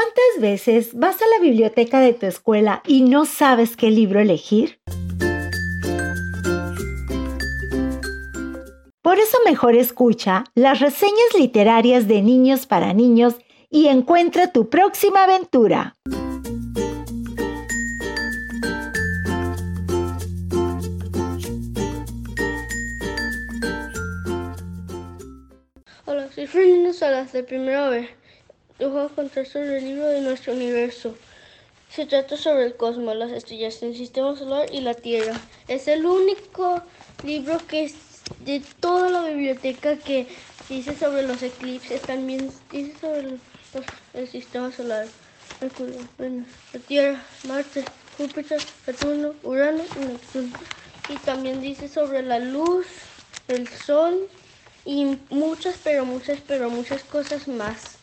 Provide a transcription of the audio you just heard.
¿Cuántas veces vas a la biblioteca de tu escuela y no sabes qué libro elegir? Por eso mejor escucha las reseñas literarias de niños para niños y encuentra tu próxima aventura. Hola, soy Fernando Salas de Primera B. Yo voy a contar sobre el libro de nuestro universo. Se trata sobre el cosmos, las estrellas, el sistema solar y la Tierra. Es el único libro que es de toda la biblioteca que dice sobre los eclipses, también dice sobre el, sistema solar, Mercurio, Venus, la Tierra, Marte, Júpiter, Saturno, Urano y Neptuno. Y también dice sobre la luz, el sol y muchas, pero muchas, pero muchas cosas más.